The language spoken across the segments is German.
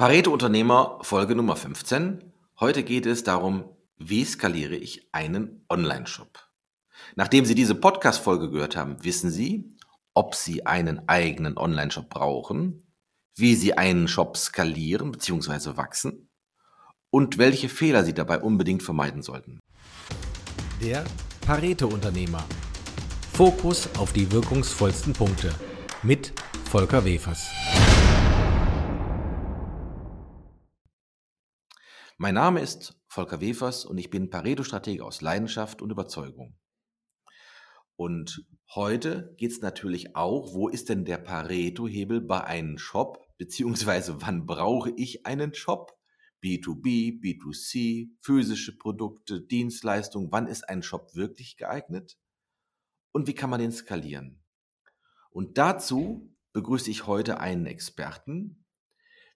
Pareto Unternehmer Folge Nummer 15. Heute geht es darum, wie skaliere ich einen Online-Shop? Nachdem Sie diese Podcast-Folge gehört haben, wissen Sie, ob Sie einen eigenen Online-Shop brauchen, wie Sie einen Shop skalieren bzw. wachsen und welche Fehler Sie dabei unbedingt vermeiden sollten. Der Pareto-Unternehmer. Fokus auf die wirkungsvollsten Punkte mit Volker Wefers. Mein Name ist Volker Wefers und ich bin Pareto-Stratege aus Leidenschaft und Überzeugung. Und heute geht es natürlich auch, wo ist denn der Pareto-Hebel bei einem Shop, beziehungsweise wann brauche ich einen Shop? B2B, B2C, physische Produkte, Dienstleistungen, wann ist ein Shop wirklich geeignet? Und wie kann man den skalieren? Und dazu begrüße ich heute einen Experten,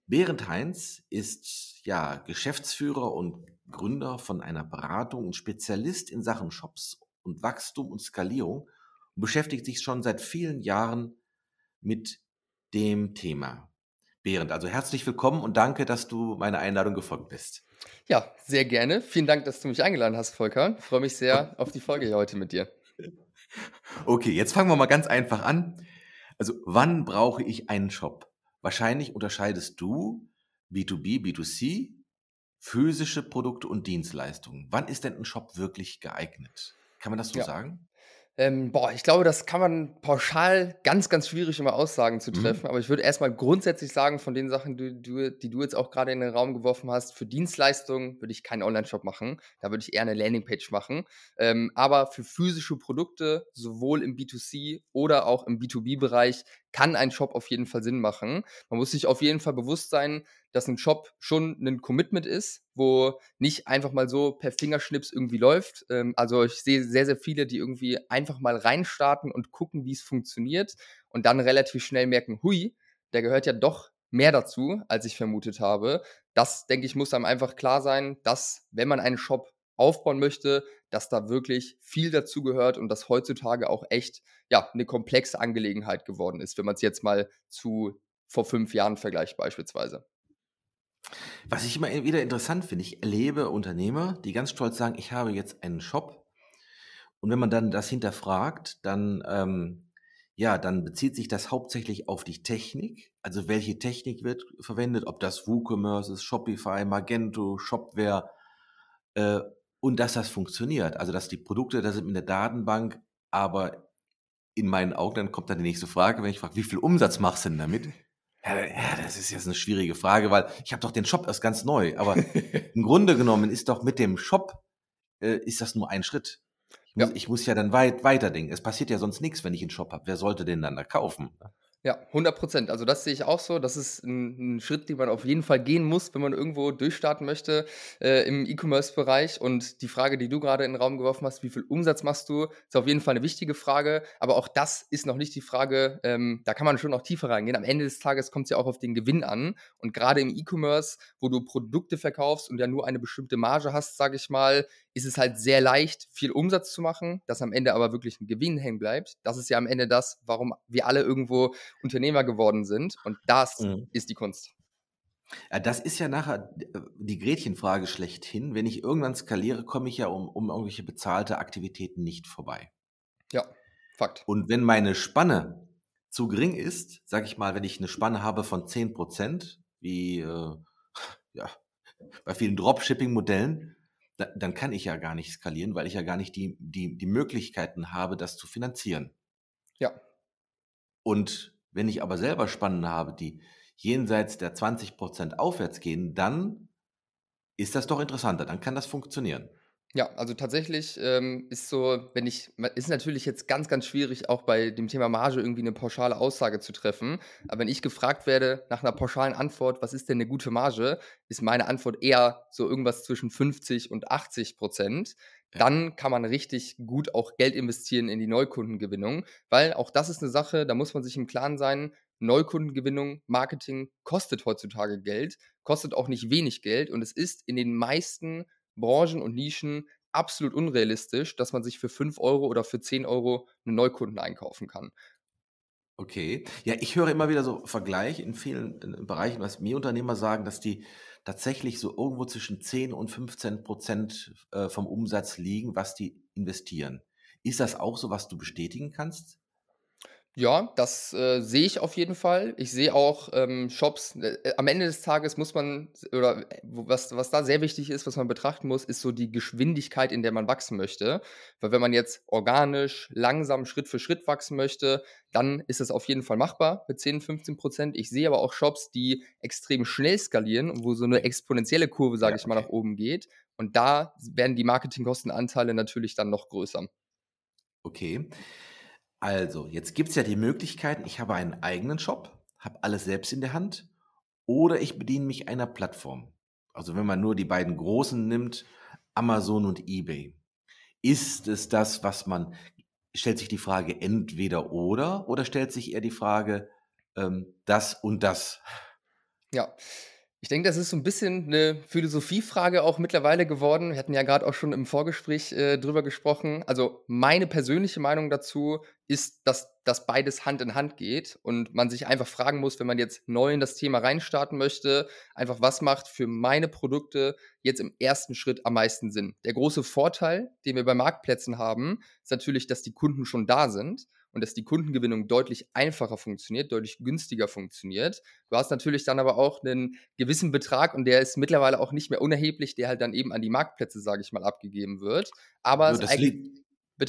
Berend Heinz ist ja Geschäftsführer und Gründer von einer Beratung und Spezialist in Sachen Shops und Wachstum und Skalierung und beschäftigt sich schon seit vielen Jahren mit dem Thema. Berend, also herzlich willkommen und danke, dass du meiner Einladung gefolgt bist. Ja, sehr gerne. Vielen Dank, dass du mich eingeladen hast, Volker. Ich freue mich sehr auf die Folge hier heute mit dir. Okay, jetzt fangen wir mal ganz einfach an. Also, wann brauche ich einen Shop? Wahrscheinlich unterscheidest du B2B, B2C, physische Produkte und Dienstleistungen. Wann ist denn ein Shop wirklich geeignet? Kann man das so Ja. sagen? Ähm, boah, ich glaube, das kann man pauschal ganz, ganz schwierig immer Aussagen zu Mhm. treffen. Aber ich würde erstmal grundsätzlich sagen, von den Sachen, die du, die du jetzt auch gerade in den Raum geworfen hast, für Dienstleistungen würde ich keinen Online-Shop machen. Da würde ich eher eine Landingpage machen. Ähm, aber für physische Produkte, sowohl im B2C oder auch im B2B-Bereich, kann ein Shop auf jeden Fall Sinn machen. Man muss sich auf jeden Fall bewusst sein, dass ein Shop schon ein Commitment ist, wo nicht einfach mal so per Fingerschnips irgendwie läuft. Ähm, also ich sehe sehr, sehr viele, die irgendwie einfach mal reinstarten und gucken, wie es funktioniert und dann relativ schnell merken, hui, da gehört ja doch mehr dazu, als ich vermutet habe. Das, denke ich, muss einem einfach klar sein, dass wenn man einen Shop aufbauen möchte, dass da wirklich viel dazu gehört und dass heutzutage auch echt ja, eine komplexe Angelegenheit geworden ist, wenn man es jetzt mal zu vor fünf Jahren vergleicht beispielsweise. Was ich immer wieder interessant finde, ich erlebe Unternehmer, die ganz stolz sagen, ich habe jetzt einen Shop. Und wenn man dann das hinterfragt, dann, ähm, ja, dann bezieht sich das hauptsächlich auf die Technik. Also welche Technik wird verwendet, ob das WooCommerce ist, Shopify, Magento, Shopware, äh, und dass das funktioniert. Also dass die Produkte da sind in der Datenbank, aber in meinen Augen, dann kommt dann die nächste Frage, wenn ich frage, wie viel Umsatz machst du denn damit? Ja, das ist jetzt eine schwierige Frage, weil ich habe doch den Shop erst ganz neu. Aber im Grunde genommen ist doch mit dem Shop, äh, ist das nur ein Schritt. Ich muss, Ja. ich muss ja dann weit weiterdenken. Es passiert ja sonst nichts, wenn ich einen Shop habe. Wer sollte den dann da kaufen? Ja, 100 Prozent. Also das sehe ich auch so. Das ist ein, ein Schritt, den man auf jeden Fall gehen muss, wenn man irgendwo durchstarten möchte äh, im E-Commerce-Bereich. Und die Frage, die du gerade in den Raum geworfen hast, wie viel Umsatz machst du, ist auf jeden Fall eine wichtige Frage. Aber auch das ist noch nicht die Frage, ähm, da kann man schon noch tiefer reingehen. Am Ende des Tages kommt es ja auch auf den Gewinn an. Und gerade im E-Commerce, wo du Produkte verkaufst und ja nur eine bestimmte Marge hast, sage ich mal, ist es halt sehr leicht, viel Umsatz zu machen, dass am Ende aber wirklich ein Gewinn hängen bleibt. Das ist ja am Ende das, warum wir alle irgendwo Unternehmer geworden sind. Und das Mhm. ist die Kunst. Ja, das ist ja nachher äh, die Gretchenfrage schlechthin. Wenn ich irgendwann skaliere, komme ich ja um, um irgendwelche bezahlte Aktivitäten nicht vorbei. Ja, Fakt. Und wenn meine Spanne zu gering ist, sage ich mal, wenn ich eine Spanne habe von 10%, wie äh, ja, bei vielen Dropshipping-Modellen, da, dann kann ich ja gar nicht skalieren, weil ich ja gar nicht die, die, die Möglichkeiten habe, das zu finanzieren. Ja, Und wenn ich aber selber Spannen habe, die jenseits der 20% aufwärts gehen, dann ist das doch interessanter, dann kann das funktionieren. Ja, also tatsächlich ähm, ist so, wenn ich, ist natürlich jetzt ganz, ganz schwierig, auch bei dem Thema Marge irgendwie eine pauschale Aussage zu treffen. Aber wenn ich gefragt werde nach einer pauschalen Antwort, was ist denn eine gute Marge, ist meine Antwort eher so irgendwas zwischen 50 und 80 Prozent. Ja. Dann kann man richtig gut auch Geld investieren in die Neukundengewinnung, weil auch das ist eine Sache, da muss man sich im Klaren sein, Neukundengewinnung, Marketing kostet heutzutage Geld, kostet auch nicht wenig Geld und es ist in den meisten Branchen und Nischen absolut unrealistisch, dass man sich für 5 Euro oder für 10 Euro einen Neukunden einkaufen kann. Okay. Ja, ich höre immer wieder so Vergleich in vielen Bereichen, was mir Unternehmer sagen, dass die tatsächlich so irgendwo zwischen 10 und 15 Prozent äh, vom Umsatz liegen, was die investieren. Ist das auch so, was du bestätigen kannst? Ja, das, äh, sehe ich auf jeden Fall. Ich sehe auch, ähm, Shops äh, äh, am Ende des Tages muss man oder äh, was was da sehr wichtig ist, was man betrachten muss, ist so die Geschwindigkeit, in der man wachsen möchte. Weil wenn man jetzt organisch, langsam, Schritt für Schritt wachsen möchte, dann ist es auf jeden Fall machbar mit 10, 15% Ich sehe aber auch Shops, die extrem schnell skalieren und wo so eine exponentielle Kurve, sage Ja, ich mal, nach oben geht. Und da werden die Marketingkostenanteile natürlich dann noch größer. Okay. Also, jetzt gibt es ja die Möglichkeiten, ich habe einen eigenen Shop, habe alles selbst in der Hand oder ich bediene mich einer Plattform. Also, wenn man nur die beiden großen nimmt, Amazon und eBay. Ist es das, was man stellt sich die Frage entweder oder oder stellt sich eher die Frage, ähm, das und das? Ja. Ich denke, das ist so ein bisschen eine Philosophiefrage auch mittlerweile geworden. Wir hatten ja gerade auch schon im Vorgespräch, äh, drüber gesprochen. Also, meine persönliche Meinung dazu ist, dass das beides Hand in Hand geht und man sich einfach fragen muss, wenn man jetzt neu in das Thema reinstarten möchte, einfach: „Was macht für meine Produkte jetzt im ersten Schritt am meisten Sinn?“ Der große Vorteil, den wir bei Marktplätzen haben, ist natürlich, dass die Kunden schon da sind und dass die Kundengewinnung deutlich einfacher funktioniert, deutlich günstiger funktioniert. Du hast natürlich dann aber auch einen gewissen Betrag und der ist mittlerweile auch nicht mehr unerheblich, der halt dann eben an die Marktplätze, sage ich mal, abgegeben wird. Aber es das liegt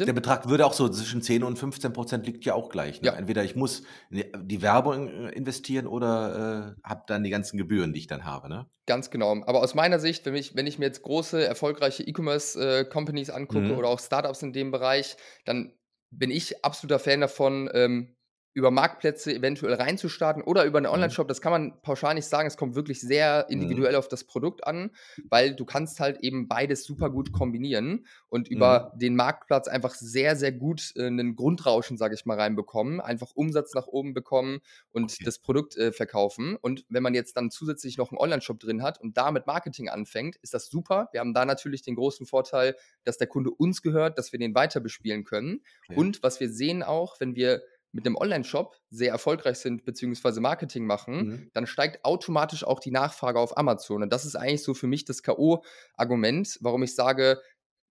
der bitte? Betrag würde auch so zwischen 10 und 15% liegt ja auch gleich, ne? Ja, Entweder ich muss in die Werbung, äh, investieren oder, äh, habe dann die ganzen Gebühren, die ich dann habe, ne? ganz genau. Aber aus meiner Sicht, wenn ich wenn ich mir jetzt große, erfolgreiche E-Commerce, äh, angucke oder Mhm. auch Startups in dem Bereich, dann bin ich absoluter Fan davon, ähm, über Marktplätze eventuell reinzustarten oder über 'nen Mhm. Onlineshop. Das kann man pauschal nicht sagen. Es kommt wirklich sehr Mhm. individuell auf das Produkt an, weil du kannst halt eben beides super gut kombinieren und Mhm. über den Marktplatz einfach sehr, sehr gut, äh, 'nen Grundrauschen, sage ich mal, reinbekommen, einfach Umsatz nach oben bekommen und Okay. das Produkt, äh, verkaufen. Und wenn man jetzt dann zusätzlich noch 'n Onlineshop drin hat und da mit Marketing anfängt, ist das super. Wir haben da natürlich den großen Vorteil, dass der Kunde uns gehört, dass wir den weiter bespielen können. Okay. Und was wir sehen auch, wenn wir mit 'nem Onlineshop sehr erfolgreich sind beziehungsweise Marketing machen, Mhm. dann steigt automatisch auch die Nachfrage auf Amazon. Und das ist eigentlich so für mich das K.O.-Argument, warum ich sage,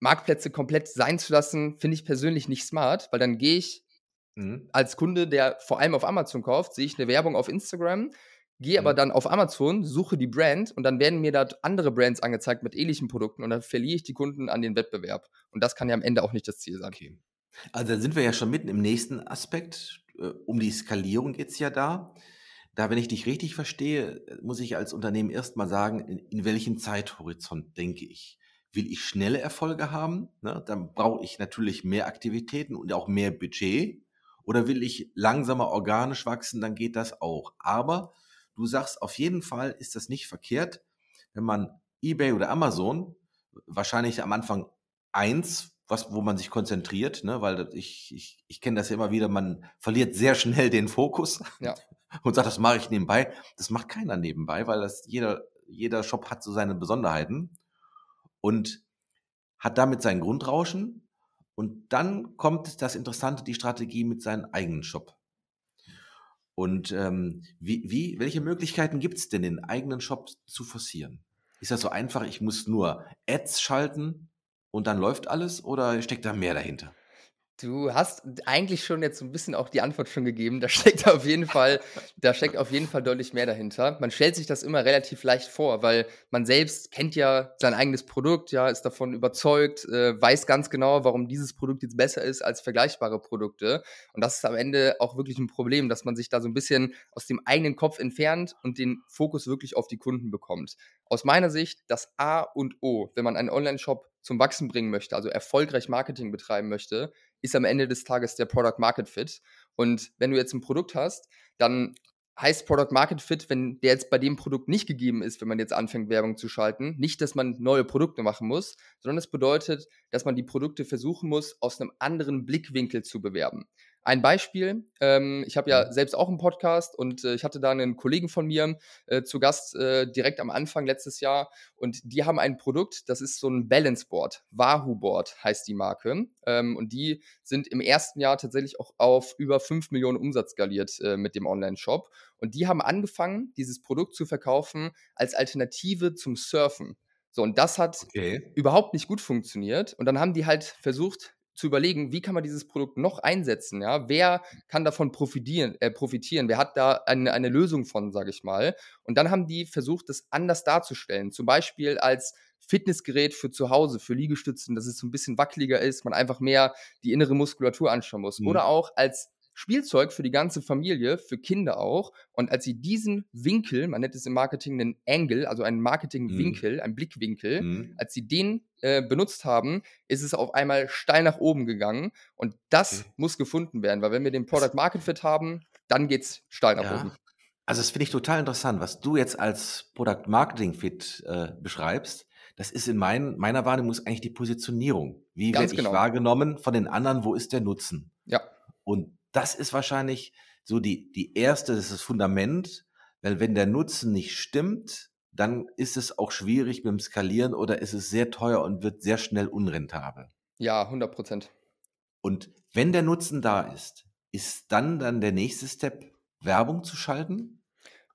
Marktplätze komplett sein zu lassen, finde ich persönlich nicht smart, weil dann gehe ich Mhm. als Kunde, der vor allem auf Amazon kauft, sehe ich 'ne Werbung auf Instagram, gehe aber Mhm. dann auf Amazon, suche die Brand und dann werden mir dort andere Brands angezeigt mit ähnlichen Produkten und dann verliere ich die Kunden an den Wettbewerb. Und das kann ja am Ende auch nicht das Ziel sein. Okay. Also, dann sind wir ja schon mitten im nächsten Aspekt. Äh, um die Skalierung geht's ja da. Da, wenn ich dich richtig verstehe, muss ich als Unternehmen erst mal sagen, in in welchen Zeithorizont denke ich? Will ich schnelle Erfolge haben, ne, dann brauche ich natürlich mehr Aktivitäten und auch mehr Budget. Oder will ich langsamer organisch wachsen, dann geht das auch. Aber du sagst, auf jeden Fall ist das nicht verkehrt, wenn man eBay oder Amazon wahrscheinlich am Anfang eins, was wo man sich konzentriert, ne, weil ich ich ich kenne das ja immer wieder, man verliert sehr schnell den Fokus Ja. und sagt: „Das mache ich nebenbei.“ Das macht keiner nebenbei, weil das jeder jeder Shop hat so seine Besonderheiten und hat damit sein Grundrauschen. Und dann kommt das Interessante, die Strategie mit seinem eigenen Shop. Und, ähm, wie wie welche Möglichkeiten gibt's denn, den eigenen Shop zu forcieren? Ist das so einfach, ich muss nur Ads schalten und dann läuft alles oder steckt da mehr dahinter? Du hast eigentlich schon jetzt so 'n bisschen auch die Antwort schon gegeben. Da steckt auf jeden Fall da steckt auf jeden Fall deutlich mehr dahinter. Man stellt sich das immer relativ leicht vor, weil man selbst kennt ja sein eigenes Produkt, ja, ist davon überzeugt, äh, weiß ganz genau, warum dieses Produkt jetzt besser ist als vergleichbare Produkte. Und das ist am Ende auch wirklich 'n Problem, dass man sich da so 'n bisschen aus dem eigenen Kopf entfernt und den Fokus wirklich auf die Kunden bekommt. Aus meiner Sicht das A und O, wenn man einen Onlineshop zum Wachsen bringen möchte, also erfolgreich Marketing betreiben möchte, ist am Ende des Tages der Product Market Fit. Und wenn du jetzt 'n Produkt hast, dann heißt Product Market Fit, wenn der jetzt bei dem Produkt nicht gegeben ist, wenn man jetzt anfängt, Werbung zu schalten, nicht, dass man neue Produkte machen muss, sondern es bedeutet, dass man die Produkte versuchen muss, aus 'nem anderen Blickwinkel zu bewerben. Ein Beispiel, ähm, ich habe ja Mhm. selbst auch einen Podcast und äh, ich hatte da einen Kollegen von mir äh, zu Gast äh, direkt am Anfang letztes Jahr und die haben ein Produkt, das ist so ein Balance Board, Wahoo Board heißt die Marke ähm, und die sind im ersten Jahr tatsächlich auch auf über 5 Millionen Umsatz skaliert äh, mit dem Online-Shop und die haben angefangen, dieses Produkt zu verkaufen als Alternative zum Surfen. So, und das hat Okay. überhaupt nicht gut funktioniert. Und dann haben die halt versucht zu überlegen, wie kann man dieses Produkt noch einsetzen, ja? Wer kann davon profitieren, äh, profitieren? Wer hat da eine, eine Lösung von, sage ich mal? Und dann haben die versucht, das anders darzustellen. Zum Beispiel als Fitnessgerät für zu Hause, für Liegestützen, dass es so ein bisschen wackeliger ist, man einfach mehr die innere Muskulatur anschauen muss. Mhm. Oder auch als Spielzeug für die ganze Familie, für Kinder auch. Und als sie diesen Winkel, man nennt es im Marketing einen Angle, also einen Marketingwinkel, einen Blickwinkel, Mhm. als sie den äh, benutzt haben, ist es auf einmal steil nach oben gegangen. Und das Okay. muss gefunden werden, weil wenn wir den Product Market Fit haben, dann geht's steil nach oben. Ja. Also das finde ich total interessant, was du jetzt als Product Marketing Fit äh, beschreibst. Das ist in mein, meiner Wahrnehmung eigentlich die Positionierung. Wie Ganz werde ich genau. wahrgenommen von den anderen? Wo ist der Nutzen? Ja, Und das ist wahrscheinlich so die, die erste, das ist das Fundament, weil wenn der Nutzen nicht stimmt, dann ist es auch schwierig dem Skalieren oder ist es sehr teuer und wird sehr schnell unrentabel. ja, 100 Prozent. Und wenn der Nutzen da ist, ist dann dann der nächste Step, Werbung zu schalten?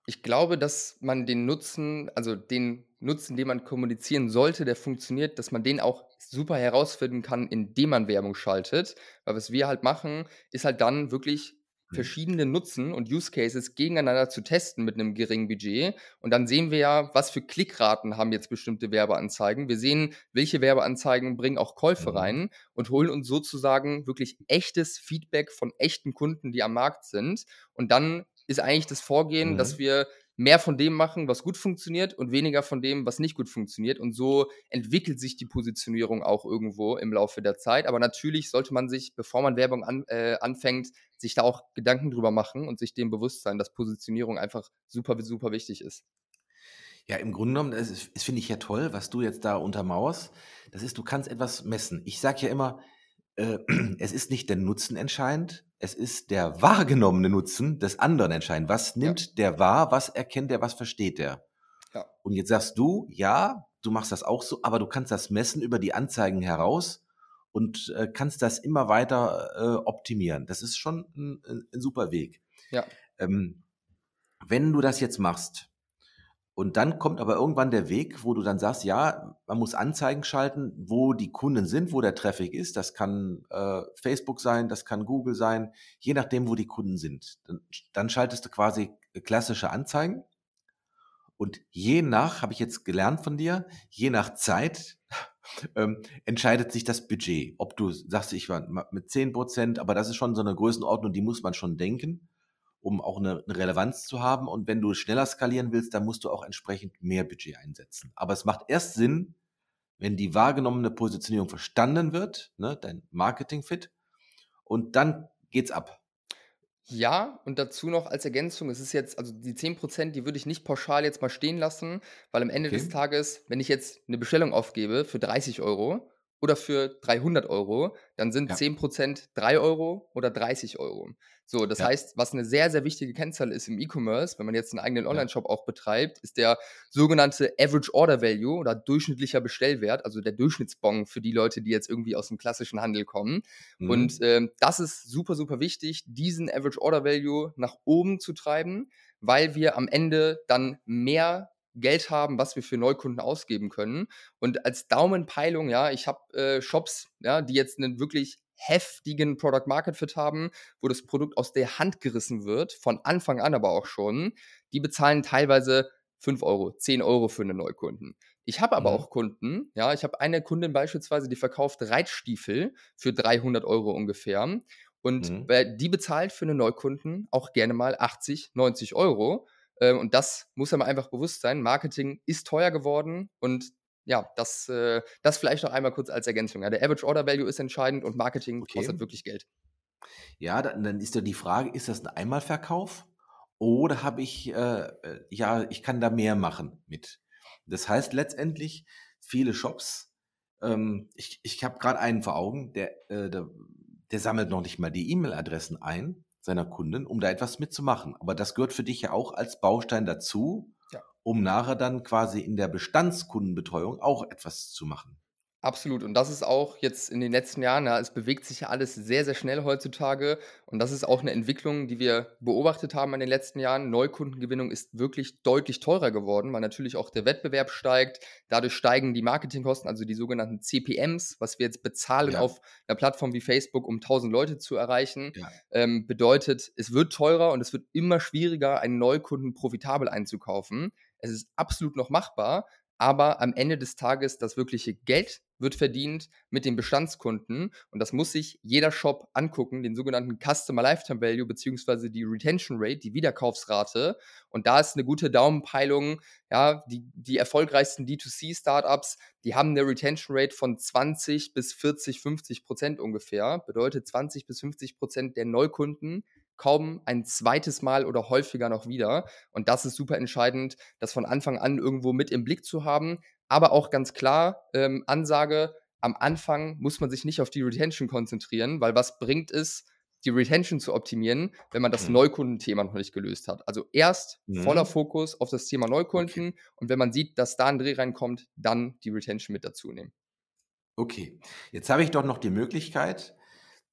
Ich glaube, dass man den Nutzen, also den Nutzen, den man kommunizieren sollte, der funktioniert, dass man den auch super herausfinden kann, indem man Werbung schaltet. Weil was wir halt machen, ist halt dann wirklich. Verschiedene Nutzen und Use Cases gegeneinander zu testen mit einem geringen Budget. Und dann sehen wir ja, was für Klickraten haben jetzt bestimmte Werbeanzeigen. Wir sehen, welche Werbeanzeigen bringen auch Käufe Mhm. rein und holen uns sozusagen wirklich echtes Feedback von echten Kunden, die am Markt sind. Und dann ist eigentlich das Vorgehen, dass Mhm. wir mehr von dem machen, was gut funktioniert und weniger von dem, was nicht gut funktioniert. Und so entwickelt sich die Positionierung auch irgendwo im Laufe der Zeit. Aber natürlich sollte man sich, bevor man Werbung an, äh, anfängt, sich da auch Gedanken drüber machen und sich dem bewusst sein, dass Positionierung einfach super, super wichtig ist. Ja, im Grunde genommen, das, das finde ich ja toll, was du jetzt da untermauerst. Das ist, du kannst etwas messen. Ich sage ja immer, äh, es ist nicht der Nutzen entscheidend, es ist der wahrgenommene Nutzen des anderen entscheidend. Was nimmt der wahr, was erkennt er, was versteht der? Ja. Und jetzt sagst du, ja, du machst das auch so, aber du kannst das messen über die Anzeigen heraus und äh, kannst das immer weiter äh, optimieren. Das ist schon ein, ein, ein super Weg. Ja. Ähm, wenn du das jetzt machst, und dann kommt aber irgendwann der Weg, wo du dann sagst, ja, man muss Anzeigen schalten, wo die Kunden sind, wo der Traffic ist. Das kann äh, Facebook sein, das kann Google sein, je nachdem, wo die Kunden sind. Dann, dann schaltest du quasi klassische Anzeigen. Und je nach, habe ich jetzt gelernt von dir, je nach Zeit ähm, entscheidet sich das Budget. Ob du sagst, ich war mit 10 Prozent, aber das ist schon so eine Größenordnung, die muss man schon denken um auch eine, eine, Relevanz zu haben. Und wenn du schneller skalieren willst, dann musst du auch entsprechend mehr Budget einsetzen. Aber es macht erst Sinn, wenn die wahrgenommene Positionierung verstanden wird, ne, dein Marketing-Fit, und dann geht's ab. Ja, und dazu noch als Ergänzung, es ist jetzt, also die 10%, die würde ich nicht pauschal jetzt mal stehen lassen, weil am Ende okay. des Tages, wenn ich jetzt eine Bestellung aufgebe für 30 Euro oder für 300 Euro, dann sind ja. 10% 3 Euro oder 30 Euro. So, das ja. heißt, was eine sehr, sehr wichtige Kennzahl ist im E-Commerce, wenn man jetzt einen eigenen Online-Shop auch betreibt, ist der sogenannte Average Order Value oder durchschnittlicher Bestellwert, also der Durchschnittsbon für die Leute, die jetzt irgendwie aus dem klassischen Handel kommen. Mhm. Und ähm, das ist super, super wichtig, diesen Average Order Value nach oben zu treiben, weil wir am Ende dann mehr Geld haben, was wir für Neukunden ausgeben können. Und als Daumenpeilung, ja, ich habe äh, Shops, ja, die jetzt einen wirklich heftigen Product Market Fit haben, wo das Produkt aus der Hand gerissen wird, von Anfang an aber auch schon, die bezahlen teilweise 5 Euro, 10 Euro für einen Neukunden. Ich habe aber mhm. auch Kunden, ja, ich habe eine Kundin beispielsweise, die verkauft Reitstiefel für 300 Euro ungefähr und mhm. die bezahlt für einen Neukunden auch gerne mal 80, 90 Euro. Ähm, Und das muss einem einfach bewusst sein. Marketing ist teuer geworden und ja, das, äh, das vielleicht noch einmal kurz als Ergänzung. Ja, der Average Order Value ist entscheidend und Marketing okay. kostet wirklich Geld. Ja, dann, dann ist ja die Frage, ist das ein Einmalverkauf oder habe ich, äh, ja, ich kann da mehr machen mit. Das heißt letztendlich, viele Shops, ähm, ich, ich habe gerade einen vor Augen, der, äh, der, der sammelt noch nicht mal die E-Mail-Adressen ein seiner Kunden, um da etwas mitzumachen. Aber das gehört für dich ja auch als Baustein dazu, ja. um nachher dann quasi in der Bestandskundenbetreuung auch etwas zu machen. Absolut. Und das ist auch jetzt in den letzten Jahren, ja, es bewegt sich ja alles sehr, sehr schnell heutzutage. Und das ist auch eine Entwicklung, die wir beobachtet haben in den letzten Jahren. Neukundengewinnung ist wirklich deutlich teurer geworden, weil natürlich auch der Wettbewerb steigt. Dadurch steigen die Marketingkosten, also die sogenannten CPMs, was wir jetzt bezahlen ja. auf einer Plattform wie Facebook, um 1000 Leute zu erreichen. Ja. Ähm, bedeutet, es wird teurer und es wird immer schwieriger, einen Neukunden profitabel einzukaufen. Es ist absolut noch machbar, aber am Ende des Tages das wirkliche Geld wird verdient mit den Bestandskunden und das muss sich jeder Shop angucken, den sogenannten Customer Lifetime Value beziehungsweise die Retention Rate, die Wiederkaufsrate und da ist eine gute Daumenpeilung, ja, die, die erfolgreichsten D2C-Startups, die haben eine Retention Rate von 20 bis 40, 50 Prozent ungefähr, bedeutet 20 bis 50 Prozent der Neukunden kaum ein zweites Mal oder häufiger noch wieder. Und das ist super entscheidend, das von Anfang an irgendwo mit im Blick zu haben. Aber auch ganz klar, ähm, Ansage, am Anfang muss man sich nicht auf die Retention konzentrieren, weil was bringt es, die Retention zu optimieren, wenn man das mhm. Neukundenthema noch nicht gelöst hat. Also erst mhm. voller Fokus auf das Thema Neukunden okay. und wenn man sieht, dass da ein Dreh reinkommt, dann die Retention mit dazu nehmen. Okay, jetzt habe ich doch noch die Möglichkeit,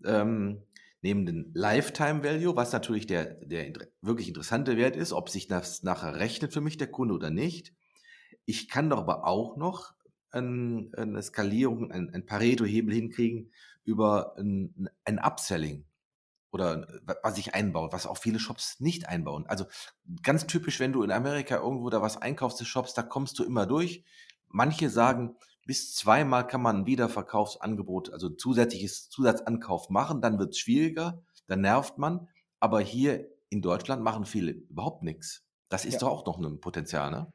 ähm, neben dem Lifetime Value, was natürlich der, der wirklich interessante Wert ist, ob sich das nachher rechnet für mich der Kunde oder nicht. Ich kann doch aber auch noch ein, eine Skalierung, ein, ein Pareto-Hebel hinkriegen über ein, ein Upselling oder was ich einbaue, was auch viele Shops nicht einbauen. Also ganz typisch, wenn du in Amerika irgendwo da was einkaufst, des Shops, da kommst du immer durch. Manche sagen, bis zweimal kann man ein Wiederverkaufsangebot, also zusätzliches Zusatzankauf machen, dann wird es schwieriger, dann nervt man. Aber hier in Deutschland machen viele überhaupt nichts. Das ist ja. doch auch noch ein Potenzial, ne?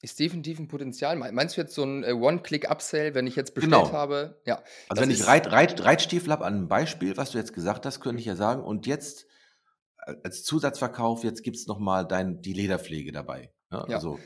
Ist definitiv ein Potenzial. Meinst du jetzt so ein äh, One-Click-Upsell, wenn ich jetzt bestellt genau. habe? Ja. Also wenn ich Reit, Reit, Reitstiefel habe, an einem Beispiel, was du jetzt gesagt hast, könnte ich ja sagen, und jetzt äh, als Zusatzverkauf, jetzt gibt es nochmal die Lederpflege dabei. Ja, ja. Also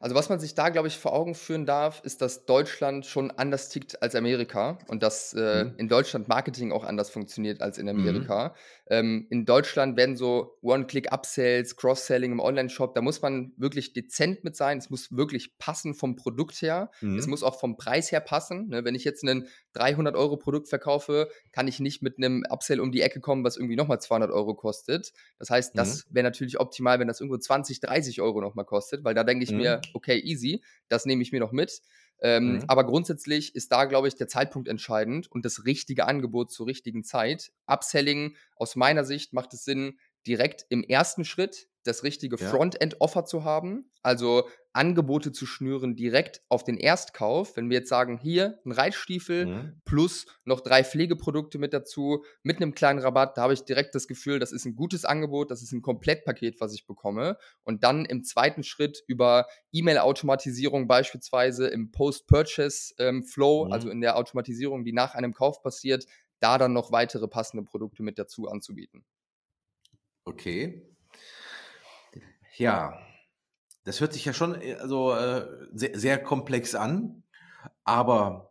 also was man sich da, glaube ich, vor Augen führen darf, ist, dass Deutschland schon anders tickt als Amerika und dass äh, mhm. in Deutschland Marketing auch anders funktioniert als in mhm. Amerika. Mhm. Ähm, in Deutschland werden so One-Click-Upsells, Cross-Selling im Online-Shop, da muss man wirklich dezent mit sein. Es muss wirklich passen vom Produkt her. Mhm. Es muss auch vom Preis her passen. Ne? Wenn ich jetzt ein 300 Euro Produkt verkaufe, kann ich nicht mit einem Upsell um die Ecke kommen, was irgendwie nochmal 200 Euro kostet. Das heißt, das mhm. wäre natürlich optimal, wenn das irgendwo 20, 30 Euro nochmal kostet, weil da denke ich mir, okay, easy, das nehme ich mir noch mit. Ähm, mhm. Aber grundsätzlich ist da, glaube ich, der Zeitpunkt entscheidend und das richtige Angebot zur richtigen Zeit. Upselling aus meiner Sicht macht es Sinn, direkt im ersten Schritt das richtige ja. Frontend-Offer zu haben, also Angebote zu schnüren direkt auf den Erstkauf. Wenn wir jetzt sagen, hier ein Reitstiefel mhm. plus noch drei Pflegeprodukte mit dazu, mit einem kleinen Rabatt, da habe ich direkt das Gefühl, das ist ein gutes Angebot, das ist ein Komplettpaket, was ich bekomme. Und dann im zweiten Schritt über E-Mail-Automatisierung beispielsweise im Post-Purchase-Flow, ähm, mhm. also in der Automatisierung, die nach einem Kauf passiert, da dann noch weitere passende Produkte mit dazu anzubieten. Okay. Ja, das hört sich ja schon äh, also, äh, sehr, sehr komplex an, aber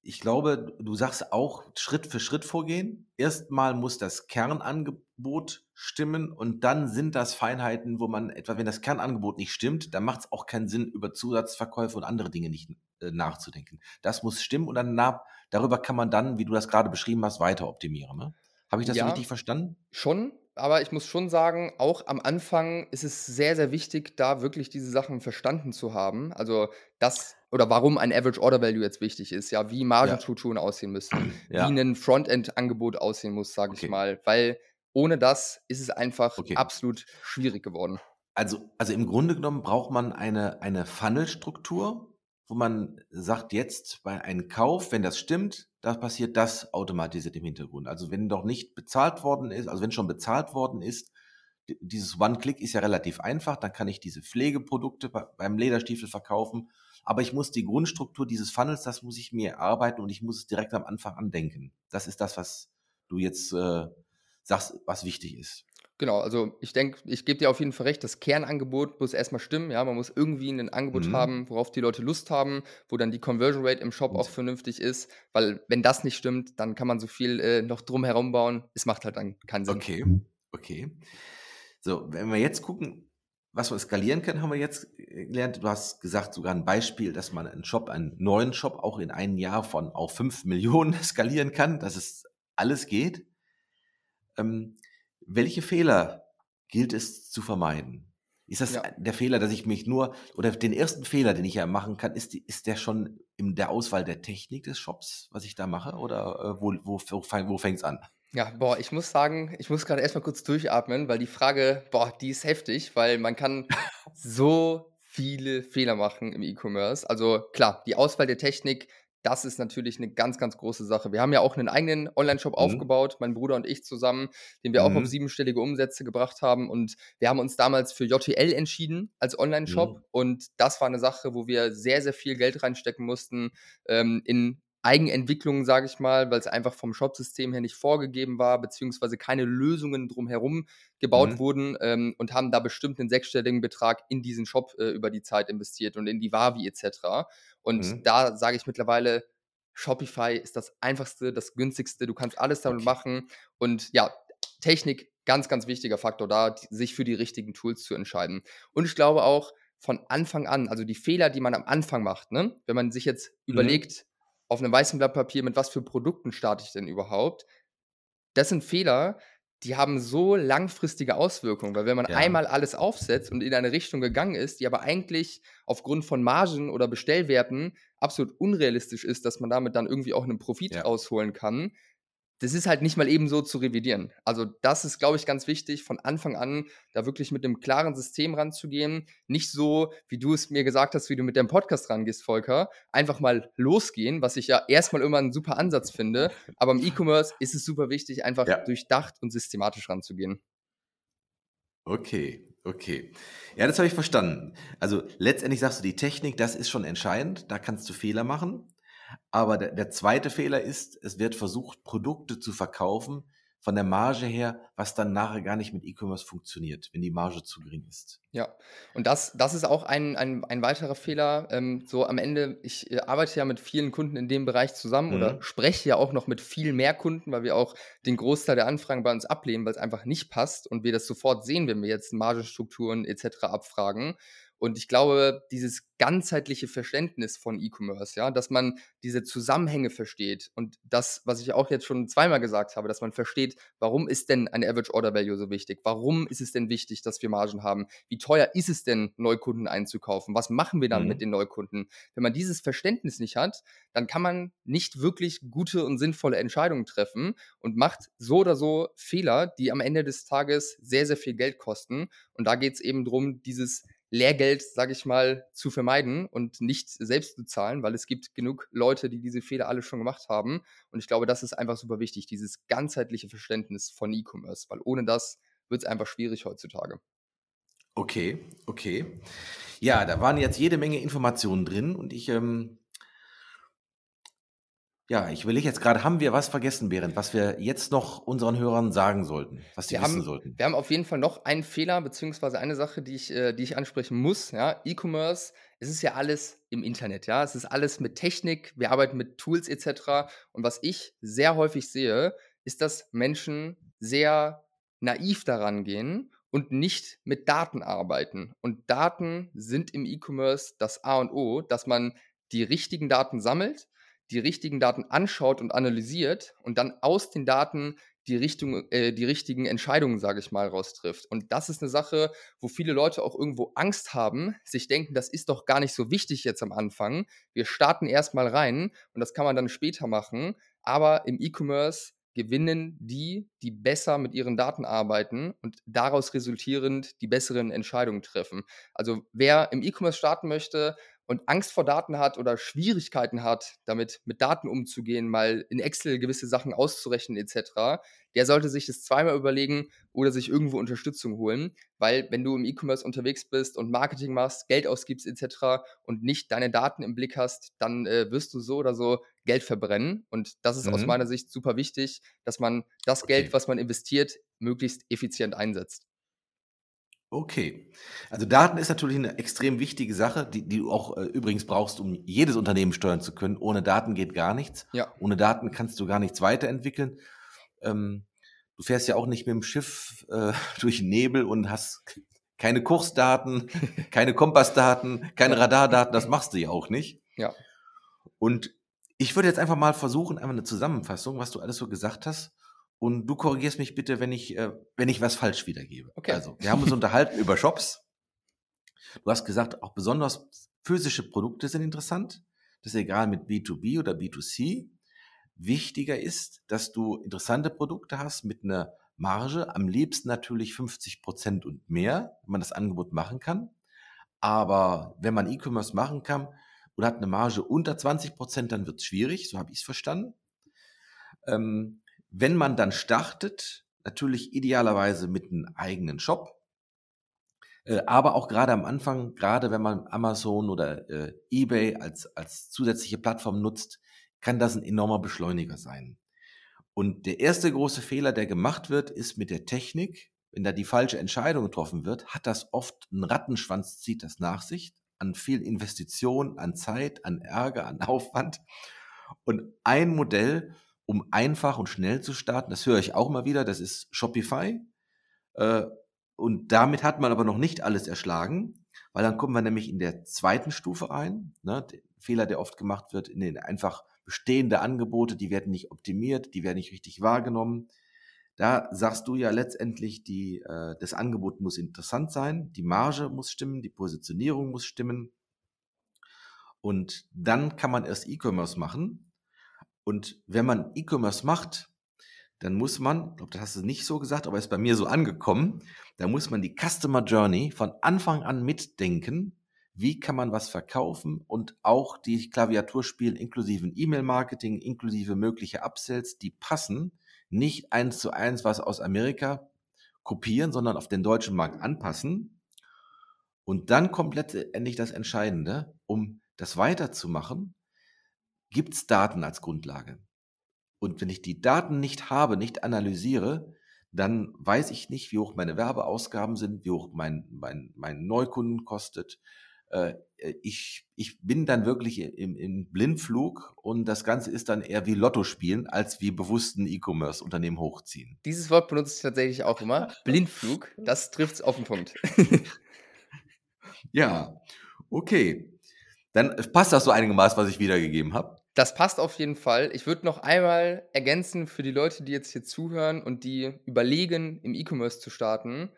ich glaube, du sagst auch Schritt für Schritt vorgehen. Erstmal muss das Kernangebot stimmen und dann sind das Feinheiten, wo man etwa, wenn das Kernangebot nicht stimmt, dann macht es auch keinen Sinn, über Zusatzverkäufe und andere Dinge nicht äh, nachzudenken. Das muss stimmen und dann nach, darüber kann man dann, wie du das gerade beschrieben hast, weiter optimieren. Ne? Habe ich das ja, so richtig verstanden? Schon, aber ich muss schon sagen, auch am Anfang ist es sehr, sehr wichtig, da wirklich diese Sachen verstanden zu haben. Also das oder warum ein Average Order Value jetzt wichtig ist, ja, wie Margenstrukturen ja. aussehen müssen, ja. wie ein Frontend-Angebot aussehen muss, sage okay. ich mal. Weil ohne das ist es einfach okay. absolut schwierig geworden. Also, also im Grunde genommen braucht man eine, eine Funnel-Struktur, wo man sagt, jetzt bei einem Kauf, wenn das stimmt, da passiert das automatisiert im Hintergrund. Also wenn doch nicht bezahlt worden ist, also wenn schon bezahlt worden ist, dieses One-Click ist ja relativ einfach, dann kann ich diese Pflegeprodukte beim Lederstiefel verkaufen, aber ich muss die Grundstruktur dieses Funnels, das muss ich mir erarbeiten und ich muss es direkt am Anfang andenken. Das ist das, was du jetzt äh, sagst, was wichtig ist. Genau, also ich denke, ich gebe dir auf jeden Fall recht, das Kernangebot muss erstmal stimmen. Ja, man muss irgendwie ein Angebot Mhm. haben, worauf die Leute Lust haben, wo dann die Conversion Rate im Shop auch Und vernünftig ist, weil wenn das nicht stimmt, dann kann man so viel äh, noch drum herum bauen. Es macht halt dann keinen Sinn. okay, okay. So, wenn wir jetzt gucken, was man skalieren kann, haben wir jetzt gelernt. Du hast gesagt, sogar ein Beispiel, dass man einen Shop, einen neuen Shop auch in einem Jahr von auf 5 Millionen skalieren kann, dass es alles geht. Ähm, welche Fehler gilt es zu vermeiden? Ist das Ja. der Fehler, dass ich mich nur, oder den ersten Fehler, den ich ja machen kann, ist, ist der schon in der Auswahl der Technik des Shops, was ich da mache? Oder äh, wo, wo, wo fängt es an? Ja, boah, ich muss sagen, ich muss gerade erstmal kurz durchatmen, weil die Frage, boah, die ist heftig, weil man kann so viele Fehler machen im E-Commerce. Also klar, die Auswahl der Technik, das ist natürlich eine ganz, ganz große Sache. Wir haben ja auch einen eigenen Online-Shop Mhm. aufgebaut, mein Bruder und ich zusammen, den wir auch auf Mhm. siebenstellige Umsätze gebracht haben. Und wir haben uns damals für JTL entschieden als Online-Shop. Mhm. Und das war eine Sache, wo wir sehr, sehr viel Geld reinstecken mussten ähm, in Eigenentwicklung, sage ich mal, weil es einfach vom Shopsystem her nicht vorgegeben war, beziehungsweise keine Lösungen drumherum gebaut Mhm. wurden ähm, und haben da bestimmt einen sechsstelligen Betrag in diesen Shop äh, über die Zeit investiert und in die Wavi etc. Und Mhm. da sage ich mittlerweile, Shopify ist das einfachste, das günstigste, du kannst alles damit Okay. machen und ja, Technik, ganz, ganz wichtiger Faktor da, die, sich für die richtigen Tools zu entscheiden. Und ich glaube auch von Anfang an, also die Fehler, die man am Anfang macht, ne? wenn man sich jetzt Mhm. überlegt, auf einem weißen Blatt Papier, mit was für Produkten starte ich denn überhaupt, das sind Fehler, die haben so langfristige Auswirkungen, weil wenn man Ja. einmal alles aufsetzt und in eine Richtung gegangen ist, die aber eigentlich aufgrund von Margen oder Bestellwerten absolut unrealistisch ist, dass man damit dann irgendwie auch einen Profit Ja. rausholen kann, das ist halt nicht mal eben so zu revidieren. Also das ist, glaube ich, ganz wichtig, von Anfang an da wirklich mit einem klaren System ranzugehen. Nicht so, wie du es mir gesagt hast, wie du mit deinem Podcast rangehst, Volker. Einfach mal losgehen, was ich ja erstmal immer einen super Ansatz finde. Aber im E-Commerce ist es super wichtig, einfach Ja. durchdacht und systematisch ranzugehen. Okay, okay. Ja, das habe ich verstanden. Also letztendlich sagst du, die Technik, das ist schon entscheidend, da kannst du Fehler machen. Aber der, der zweite Fehler ist, es wird versucht, Produkte zu verkaufen von der Marge her, was dann nachher gar nicht mit E-Commerce funktioniert, wenn die Marge zu gering ist. Ja, und das, das ist auch ein, ein, ein weiterer Fehler. Ähm, so am Ende, ich äh, arbeite ja mit vielen Kunden in dem Bereich zusammen oder Mhm. spreche ja auch noch mit viel mehr Kunden, weil wir auch den Großteil der Anfragen bei uns ablehnen, weil es einfach nicht passt und wir das sofort sehen, wenn wir jetzt Margenstrukturen etc. abfragen. Und ich glaube, dieses ganzheitliche Verständnis von E-Commerce, ja, dass man diese Zusammenhänge versteht und das, was ich auch jetzt schon zweimal gesagt habe, dass man versteht, warum ist denn ein Average Order Value so wichtig? Warum ist es denn wichtig, dass wir Margen haben? Wie teuer ist es denn, Neukunden einzukaufen? Was machen wir dann Mhm. mit den Neukunden? Wenn man dieses Verständnis nicht hat, dann kann man nicht wirklich gute und sinnvolle Entscheidungen treffen und macht so oder so Fehler, die am Ende des Tages sehr, sehr viel Geld kosten. Und da geht es eben darum, dieses Lehrgeld, sage ich mal, zu vermeiden und nicht selbst zu zahlen, weil es gibt genug Leute, die diese Fehler alle schon gemacht haben. Und ich glaube, das ist einfach super wichtig, dieses ganzheitliche Verständnis von E-Commerce, weil ohne das wird es einfach schwierig heutzutage. Okay, okay. Ja, da waren jetzt jede Menge Informationen drin und ich, ähm, ja, ich überlege jetzt gerade, haben wir was vergessen, Berend, was wir jetzt noch unseren Hörern sagen sollten, was sie Wir wissen haben, sollten? wir haben auf jeden Fall noch einen Fehler, beziehungsweise eine Sache, die ich, äh, die ich ansprechen muss. Ja, E-Commerce, es ist ja alles im Internet, ja. Es ist alles mit Technik, wir arbeiten mit Tools etc. Und was ich sehr häufig sehe, ist, dass Menschen sehr naiv daran gehen und nicht mit Daten arbeiten. Und Daten sind im E-Commerce das A und O, dass man die richtigen Daten sammelt, die richtigen Daten anschaut und analysiert und dann aus den Daten die, Richtung, äh, die richtigen Entscheidungen, sage ich mal, raustrifft. Und das ist eine Sache, wo viele Leute auch irgendwo Angst haben, sich denken, das ist doch gar nicht so wichtig jetzt am Anfang. Wir starten erstmal rein und das kann man dann später machen. Aber im E-Commerce gewinnen die, die besser mit ihren Daten arbeiten und daraus resultierend die besseren Entscheidungen treffen. Also wer im E-Commerce starten möchte und Angst vor Daten hat oder Schwierigkeiten hat, damit mit Daten umzugehen, mal in Excel gewisse Sachen auszurechnen etc., der sollte sich das zweimal überlegen oder sich irgendwo Unterstützung holen, weil wenn du im E-Commerce unterwegs bist und Marketing machst, Geld ausgibst etc. und nicht deine Daten im Blick hast, dann äh, wirst du so oder so Geld verbrennen. Und das ist aus Mhm. meiner Sicht super wichtig, dass man das Okay. Geld, was man investiert, möglichst effizient einsetzt. Okay. Also Daten ist natürlich eine extrem wichtige Sache, die, die du auch äh, übrigens brauchst, um jedes Unternehmen steuern zu können. Ohne Daten geht gar nichts. Ja. Ohne Daten kannst du gar nichts weiterentwickeln. Ähm, du fährst ja auch nicht mit dem Schiff äh, durch den Nebel und hast keine Kursdaten, keine Kompassdaten, keine. Radardaten. Das machst du ja auch nicht. Ja. Und ich würde jetzt einfach mal versuchen, einmal eine Zusammenfassung, was du alles so gesagt hast. Und du korrigierst mich bitte, wenn ich, äh, wenn ich was falsch wiedergebe. Okay. Also, wir haben uns unterhalten über Shops. Du hast gesagt, auch besonders physische Produkte sind interessant. Das ist egal mit B2B oder B2C. Wichtiger ist, dass du interessante Produkte hast mit einer Marge, am liebsten natürlich 50 Prozent und mehr, wenn man das Angebot machen kann. Aber wenn man E-Commerce machen kann und hat eine Marge unter 20 Prozent, dann wird es schwierig, so habe ich es verstanden. Ähm, wenn man dann startet, natürlich idealerweise mit einem eigenen Shop, äh, aber auch gerade am Anfang, gerade wenn man Amazon oder äh, eBay als, als zusätzliche Plattform nutzt, kann das ein enormer Beschleuniger sein. Und der erste große Fehler, der gemacht wird, ist mit der Technik. Wenn da die falsche Entscheidung getroffen wird, hat das oft einen Rattenschwanz, zieht das nach sich, an viel Investition, an Zeit, an Ärger, an Aufwand. Und ein Modell, um einfach und schnell zu starten, das höre ich auch mal wieder, das ist Shopify. Äh, und damit hat man aber noch nicht alles erschlagen, weil dann kommen wir nämlich in der zweiten Stufe rein. Ne? Der Fehler, der oft gemacht wird, in den einfach bestehende Angebote, die werden nicht optimiert, die werden nicht richtig wahrgenommen. Da sagst du ja letztendlich, die, äh, das Angebot muss interessant sein, die Marge muss stimmen, die Positionierung muss stimmen. Und dann kann man erst E-Commerce machen. Und wenn man E-Commerce macht, dann muss man, ich glaube, das hast du nicht so gesagt, aber ist bei mir so angekommen, da muss man die Customer Journey von Anfang an mitdenken. Wie kann man was verkaufen und auch die Klaviatur spielen, inklusive E-Mail-Marketing, inklusive mögliche Upsells, die passen, nicht eins zu eins was aus Amerika kopieren, sondern auf den deutschen Markt anpassen. Und dann kommt letztendlich das Entscheidende, um das weiterzumachen, gibt es Daten als Grundlage. Und wenn ich die Daten nicht habe, nicht analysiere, dann weiß ich nicht, wie hoch meine Werbeausgaben sind, wie hoch mein, mein, mein Neukunden kostet. Äh, Ich, ich bin dann wirklich im, im Blindflug und das Ganze ist dann eher wie Lotto spielen, als wie bewussten E-Commerce-Unternehmen hochziehen. Dieses Wort benutze ich tatsächlich auch immer. Blindflug, das trifft es auf den Punkt. Ja, okay. Dann passt das so einigermaßen, was ich wiedergegeben habe. Das passt auf jeden Fall. Ich würde noch einmal ergänzen für die Leute, die jetzt hier zuhören und die überlegen, im E-Commerce zu starten.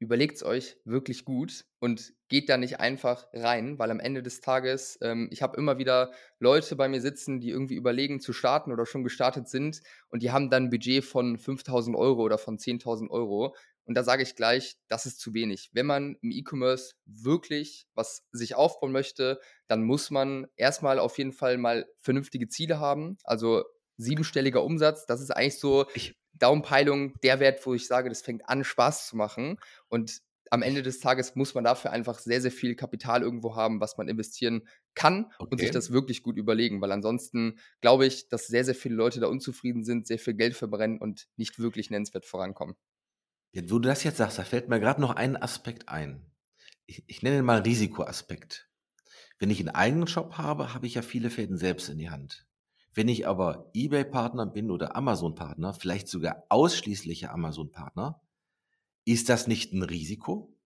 Überlegt es euch wirklich gut und geht da nicht einfach rein, weil am Ende des Tages, ähm, ich habe immer wieder Leute bei mir sitzen, die irgendwie überlegen zu starten oder schon gestartet sind und die haben dann ein Budget von 5000 Euro oder von 10.000 Euro. Und da sage ich gleich, das ist zu wenig. Wenn man im E-Commerce wirklich was sich aufbauen möchte, dann muss man erstmal auf jeden Fall mal vernünftige Ziele haben. Also siebenstelliger Umsatz, das ist eigentlich so Ich- Daumenpeilung der Wert, wo ich sage, das fängt an, Spaß zu machen. Und am Ende des Tages muss man dafür einfach sehr, sehr viel Kapital irgendwo haben, was man investieren kann und sich Okay. das wirklich gut überlegen, weil ansonsten glaube ich, dass sehr, sehr viele Leute da unzufrieden sind, sehr viel Geld verbrennen und nicht wirklich nennenswert vorankommen. Ja, wo du das jetzt sagst, da fällt mir gerade noch ein Aspekt ein. Ich, ich nenne ihn mal Risikoaspekt. Wenn ich einen eigenen Shop habe, habe ich ja viele Fäden selbst in die Hand. Wenn ich aber eBay-Partner bin oder Amazon-Partner, vielleicht sogar ausschließlicher Amazon-Partner, ist das nicht ein Risiko?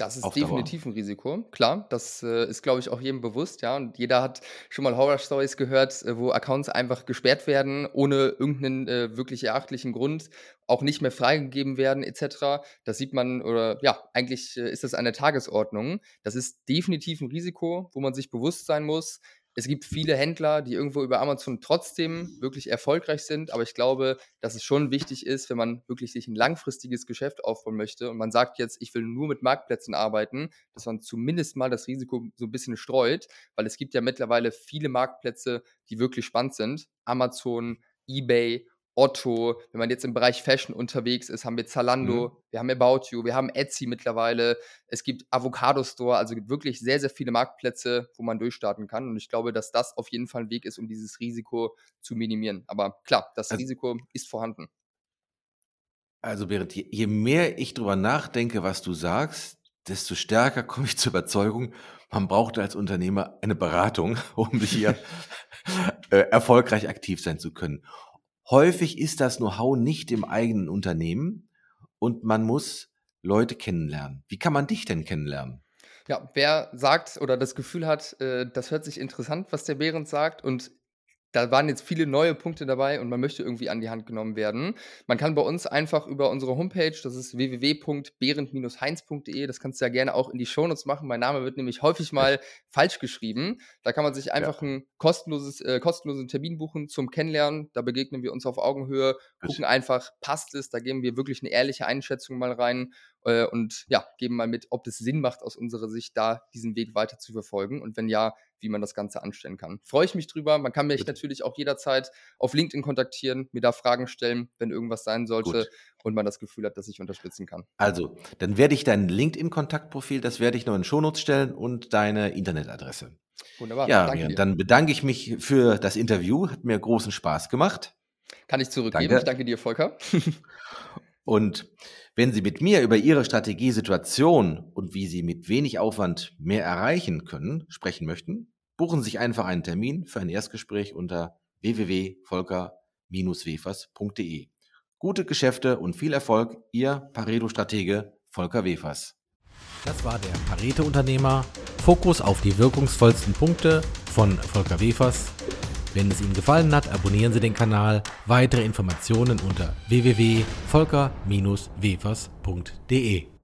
Das ist definitiv ein Risiko, klar. Das äh, ist, glaube ich, auch jedem bewusst, ja. Und jeder hat schon mal Horror-Stories gehört, äh, wo Accounts einfach gesperrt werden, ohne irgendeinen äh, wirklich erachtlichen Grund, auch nicht mehr freigegeben werden, etc. Das sieht man, oder ja, eigentlich äh, ist das eine Tagesordnung. Das ist definitiv ein Risiko, wo man sich bewusst sein muss. Es gibt viele Händler, die irgendwo über Amazon trotzdem wirklich erfolgreich sind, aber ich glaube, dass es schon wichtig ist, wenn man wirklich sich ein langfristiges Geschäft aufbauen möchte und man sagt jetzt, ich will nur mit Marktplätzen arbeiten, dass man zumindest mal das Risiko so ein bisschen streut, weil es gibt ja mittlerweile viele Marktplätze, die wirklich spannend sind. Amazon, eBay Otto. Wenn man jetzt im Bereich Fashion unterwegs ist, haben wir Zalando, mhm. wir haben About You, wir haben Etsy mittlerweile. Es gibt Avocado Store, also wirklich sehr, sehr viele Marktplätze, wo man durchstarten kann. Und ich glaube, dass das auf jeden Fall ein Weg ist, um dieses Risiko zu minimieren. Aber klar, das also, Risiko ist vorhanden. Also, Berit, je, je mehr ich drüber nachdenke, was du sagst, desto stärker komme ich zur Überzeugung, man braucht als Unternehmer eine Beratung, um hier äh, erfolgreich aktiv sein zu können. Häufig ist das Know-how nicht im eigenen Unternehmen und man muss Leute kennenlernen. Wie kann man dich denn kennenlernen? Ja, wer sagt oder das Gefühl hat, äh, das hört sich interessant, was der Behrend sagt und da waren jetzt viele neue Punkte dabei und man möchte irgendwie an die Hand genommen werden. Man kann bei uns einfach über unsere Homepage, das ist www.behrend-heinz.de, das kannst du ja gerne auch in die Shownotes machen. Mein Name wird nämlich häufig mal falsch geschrieben. Da kann man sich einfach ja. einen kostenloses, äh, kostenlosen Termin buchen zum Kennenlernen. Da begegnen wir uns auf Augenhöhe, gucken einfach, passt es, da geben wir wirklich eine ehrliche Einschätzung mal rein äh, und ja, geben mal mit, ob es Sinn macht aus unserer Sicht, da diesen Weg weiter zu verfolgen und wenn ja, wie man das Ganze anstellen kann. Freue ich mich drüber. Man kann mich Bitte. natürlich auch jederzeit auf LinkedIn kontaktieren, mir da Fragen stellen, wenn irgendwas sein sollte Gut. und man das Gefühl hat, dass ich unterstützen kann. Also, dann werde ich dein LinkedIn-Kontaktprofil, das werde ich noch in Shownotes stellen und deine Internetadresse. Wunderbar. Ja, dann bedanke ich mich für das Interview. Hat mir großen Spaß gemacht. Kann ich zurückgeben. Danke. Ich danke dir, Volker. und wenn Sie mit mir über Ihre Strategiesituation und wie Sie mit wenig Aufwand mehr erreichen können sprechen möchten, buchen Sie sich einfach einen Termin für ein Erstgespräch unter www.volker-wefers.de. Gute Geschäfte und viel Erfolg, Ihr Pareto-Stratege Volker Wefers. Das war der Pareto-Unternehmer. Fokus auf die wirkungsvollsten Punkte von Volker Wefers. Wenn es Ihnen gefallen hat, abonnieren Sie den Kanal. Weitere Informationen unter www.volker-wefers.de.